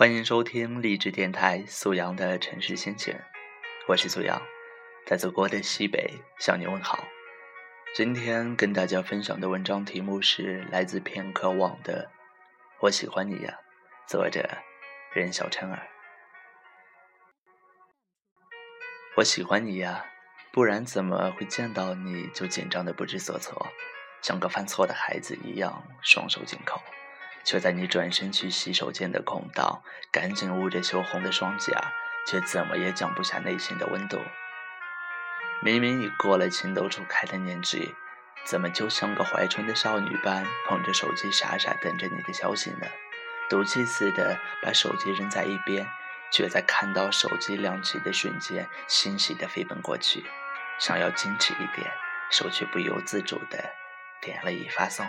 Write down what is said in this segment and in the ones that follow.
欢迎收听励志电台苏阳的城市心情，我是苏阳，在祖国的西北向你问好。今天跟大家分享的文章题目是来自片刻网的《我喜欢你呀》，作者任小琛儿。我喜欢你呀，不然怎么会见到你就紧张的不知所措，像个犯错的孩子一样双手紧扣。却在你转身去洗手间的空档，赶紧捂着羞红的双颊，却怎么也降不下内心的温度。明明已过了情窦初开的年纪，怎么就像个怀春的少女般，捧着手机傻傻等着你的消息呢？赌气似的把手机扔在一边，却在看到手机亮起的瞬间，欣喜地飞奔过去，想要矜持一点，手却不由自主地点了已发送。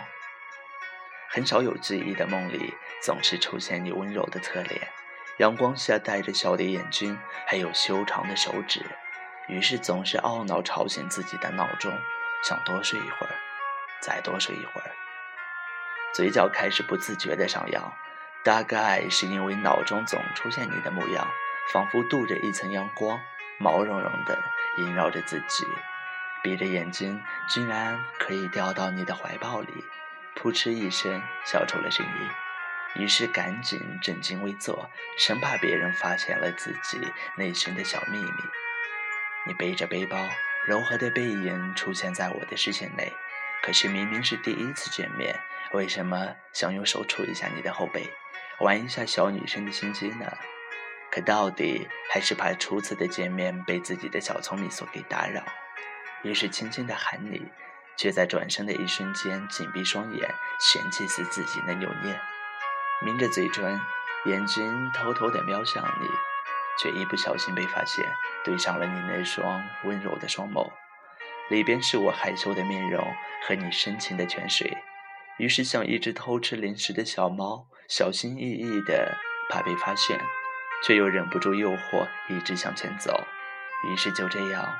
很少有记忆的梦里，总是出现你温柔的侧脸，阳光下带着笑的眼睛，还有修长的手指。于是总是懊恼吵醒自己的闹钟，想多睡一会儿，再多睡一会儿。嘴角开始不自觉的上扬，大概是因为脑中总出现你的模样，仿佛镀着一层阳光，毛茸茸的萦绕着自己。闭着眼睛，居然可以掉到你的怀抱里。扑哧一声，笑出了声音，于是赶紧正襟危坐，生怕别人发现了自己内心的小秘密。你背着背包，柔和的背影出现在我的视线内。可是明明是第一次见面，为什么想用手触一下你的后背，玩一下小女生的心机呢？可到底还是怕初次的见面被自己的小聪明所给打扰，于是轻轻的喊你。却在转身的一瞬间紧闭双眼，嫌弃死自己的扭捏，抿着嘴唇，眼睛偷偷的瞄向你，却一不小心被发现，对上了你那双温柔的双眸，里边是我害羞的面容和你深情的泉水，于是像一只偷吃零食的小猫，小心翼翼的怕被发现，却又忍不住诱惑，一直向前走，于是就这样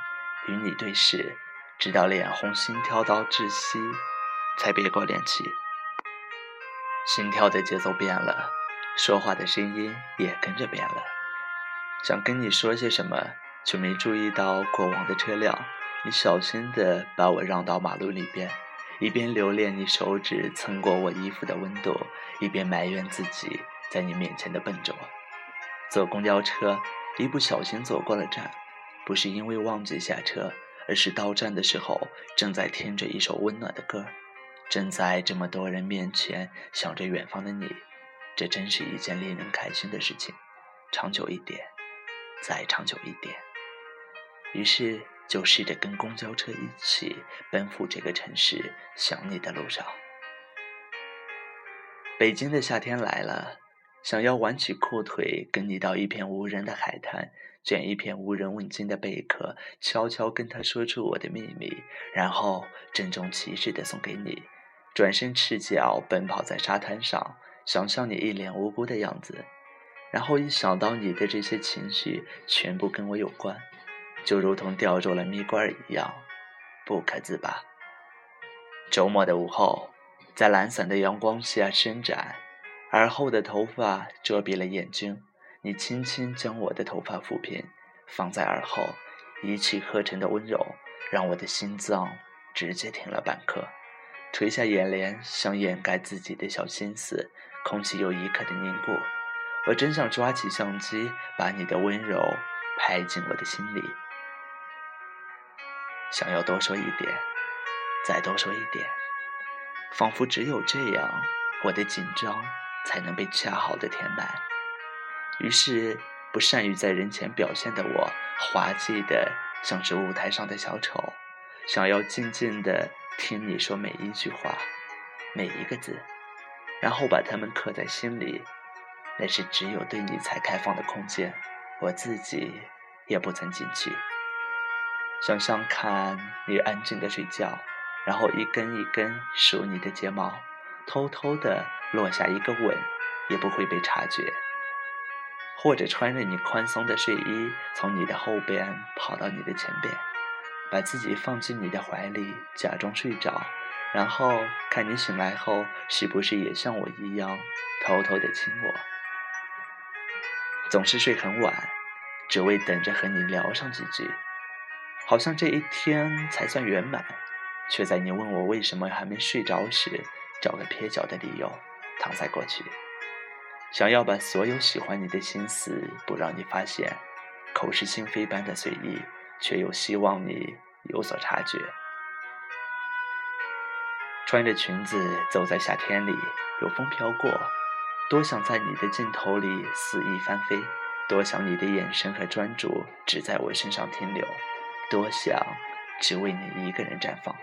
与你对视。直到脸红心跳到窒息，才别过脸去。心跳的节奏变了，说话的声音也跟着变了。想跟你说些什么，却没注意到过往的车辆。你小心地把我让到马路里边，一边留恋你手指蹭过我衣服的温度，一边埋怨自己在你面前的笨拙。坐公交车，一不小心走过了站，不是因为忘记下车。而是到站的时候，正在听着一首温暖的歌，正在这么多人面前想着远方的你，这真是一件令人开心的事情。长久一点，再长久一点。于是就试着跟公交车一起奔赴这个城市想你的路上。北京的夏天来了，想要挽起裤腿跟你到一片无人的海滩。捡一片无人问津的贝壳，悄悄跟他说出我的秘密，然后郑重其事地送给你。转身赤脚奔跑在沙滩上，想象你一脸无辜的样子。然后一想到你的这些情绪全部跟我有关，就如同掉入了蜜罐一样，不可自拔。周末的午后，在懒散的阳光下伸展，耳后的头发遮蔽了眼睛。你轻轻将我的头发抚平，放在耳后，一气呵成的温柔，让我的心脏直接停了半刻。垂下眼帘，想掩盖自己的小心思，空气又一刻的凝固。我真想抓起相机，把你的温柔拍进我的心里。想要多说一点，再多说一点，仿佛只有这样，我的紧张才能被恰好的填满。于是，不善于在人前表现的我，滑稽的像是舞台上的小丑，想要静静的听你说每一句话，每一个字，然后把它们刻在心里。那是只有对你才开放的空间，我自己也不曾进去。想象看你安静的睡觉，然后一根一根数你的睫毛，偷偷的落下一个吻，也不会被察觉。或者穿着你宽松的睡衣，从你的后边跑到你的前边，把自己放进你的怀里，假装睡着，然后看你醒来后是不是也像我一样偷偷的亲我。总是睡很晚，只为等着和你聊上几句，好像这一天才算圆满，却在你问我为什么还没睡着时，找个蹩脚的理由躺在过去，想要把所有喜欢你的心思不让你发现，口是心非般的随意，却又希望你有所察觉。穿着裙子走在夏天里，有风飘过。多想在你的镜头里肆意翻飞，多想你的眼神和专注只在我身上停留，多想只为你一个人绽放。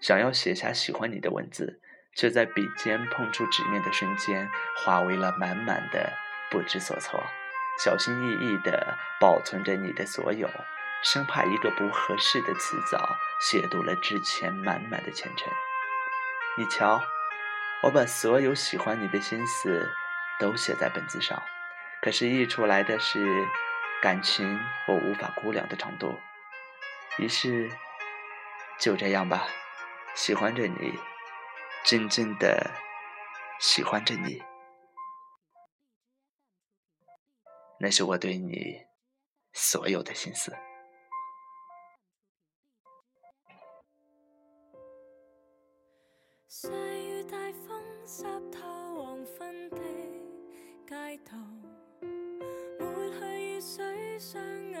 想要写下喜欢你的文字，却在笔尖碰触纸面的瞬间，化为了满满的不知所措。小心翼翼地保存着你的所有，生怕一个不合适的词藻亵渎了之前满满的前程。你瞧。我把所有喜欢你的心思都写在本子上，可是溢出来的是感情我无法估量的程度。于是就这样吧，喜欢着你，静静的喜欢着你，那是我对你所有的心思。湿透黄昏的街道，抹去雨水，双眼